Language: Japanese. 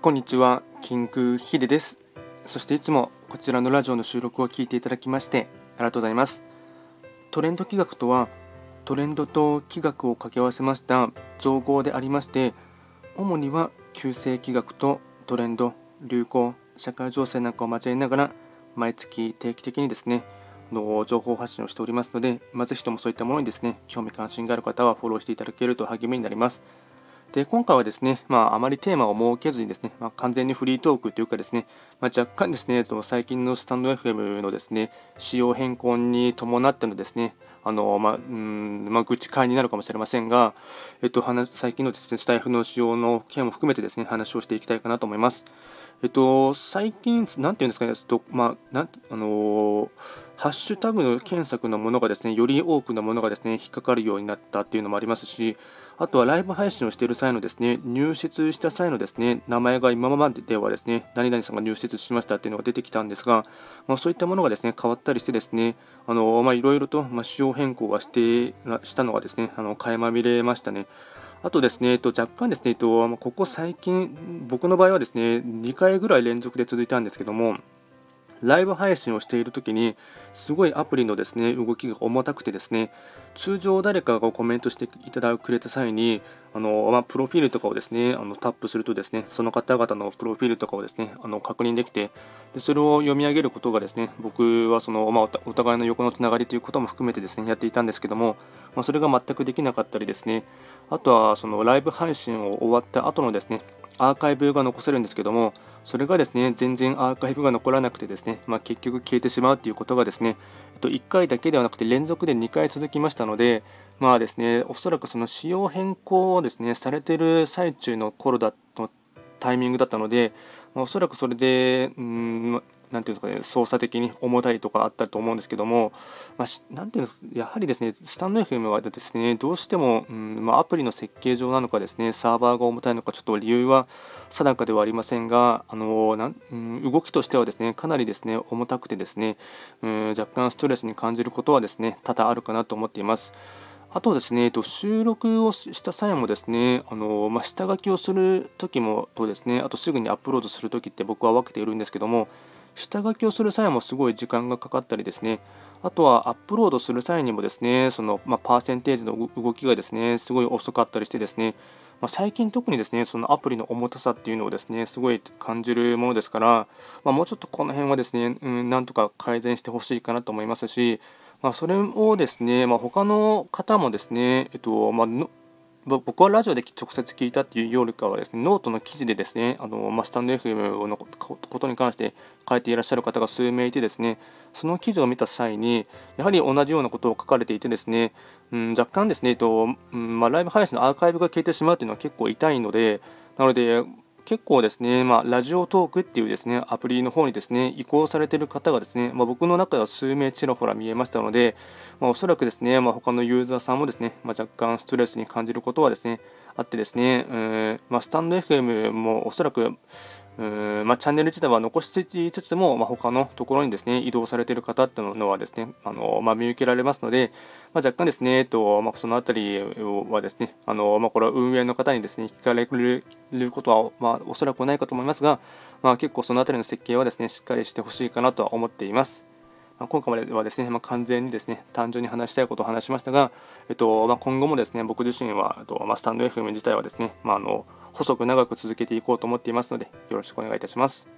こんにちは、キングヒデです。そしていつもこちらのラジオの収録を聞いていただきましてありがとうございます。トレンド企画とは、トレンドと企画を掛け合わせました造語でありまして、主には旧世企画とトレンド、流行、社会情勢なんかを交えながら、毎月定期的にですね、の情報発信をしておりますので、まずともそういったものにですね、興味関心がある方はフォローしていただけると励みになります。で今回はですね、まあ、あまりテーマを設けずにですね、まあ、完全にフリートークというかですね、まあ、若干ですね、最近のスタンド FM のですね、仕様変更に伴ってのですね、あのまあうんまあ、愚痴会になるかもしれませんが、えっと、話最近のですねスタイフの仕様の件も含めてですね話をしていきたいかなと思います。えっと、最近、なんていうんですかね、とまあなあのー、ハッシュタグの検索のものがですね、より多くのものがですね、引っかかるようになったっていうのもありますし、あとはライブ配信をしている際のですね、入室した際のですね、名前が今までではですね、何々さんが入室しましたっていうのが出てきたんですが、まあ、そういったものがですね、変わったりしてですね、あのまあ、いろいろと、まあ、仕様変更はしてしたのがですね、あの垣間見れましたね。あとですね、えっと、若干ですね、えっと、ここ最近、僕の場合はですね、2回ぐらい連続で続いたんですけども、ライブ配信をしているときに、すごいアプリのですね動きが重たくてですね、通常誰かがコメントしていただくれた際に、あのまあ、プロフィールとかをですねあのタップするとですね、その方々のプロフィールとかをですねあの確認できてで、それを読み上げることがですね、僕はその、まあ、お互いの横のつながりということも含めてですねやっていたんですけども、まあ、それが全くできなかったりですね、あとはそのライブ配信を終わった後のですね、アーカイブが残せるんですけども、それがですね全然アーカイブが残らなくてですね、まあ、結局消えてしまうということがですね、えっと、1回だけではなくて連続で2回続きましたので、まあですね、おそらくその仕様変更をですねされてる最中の頃だのタイミングだったので、ま、おそらくそれで、うんなんていうんですかね、操作的に重たいとかあったと思うんですけども、まあ、なんていうんですやはりですね、スタンド FM はですね、どうしても、うんまあ、アプリの設計上なのかですね、サーバーが重たいのか、ちょっと理由は定かではありませんが、あのなんん、動きとしてはですね、かなりですね、重たくてですね、うん、若干ストレスに感じることはですね、多々あるかなと思っています。あとですね、えっと、収録をした際もですね、あのまあ、下書きをするときもとですね、あとすぐにアップロードするときって僕は分けているんですけども、下書きをする際もすごい時間がかかったりですね、あとはアップロードする際にもですね、その、まあ、パーセンテージの動きがですね、すごい遅かったりしてですね、まあ、最近特にですね、そのアプリの重たさっていうのをですね、すごい感じるものですから、まあ、もうちょっとこの辺はですね、うん、なんとか改善してほしいかなと思いますし、まあ、それをですね、まあ、他の方もですね、えっとまあ、僕はラジオで直接聞いたっていうよりかはですね、ノートの記事でですね、あのまあ、スタンド FM のことに関して書いていらっしゃる方が数名いてですね、その記事を見た際に、やはり同じようなことを書かれていてですね、うん、若干ですね、えっとうんまあ、ライブ配信のアーカイブが消えてしまうというのは結構痛いので、なので、結構ですね、まあ、ラジオトークっていうですねアプリの方にですね移行されている方がですね、まあ、僕の中では数名ちらほら見えましたので、まあ、おそらくですね、まあ、他のユーザーさんもですね、まあ、若干ストレスに感じることはですねあってですね、うんまあ、スタンド FM もおそらくうんまあ、チャンネル自体は残しつつも、まあ、他のところにですね移動されている方っていうのはですねあの、まあ、見受けられますので、まあ、若干ですね、えっとまあ、そのあたりはですねあの、まあ、これは運営の方にですね聞かれることは、まあ、おそらくないかと思いますが、まあ、結構そのあたりの設計はですねしっかりしてほしいかなとは思っています。まあ、今回まではですね、まあ、完全にですね単純に話したいことを話しましたが、えっとまあ、今後もですね僕自身は、えっとまあ、スタンド FM 自体はですね、まあ、あの細く長く続けていこうと思っていますのでよろしくお願いいたします。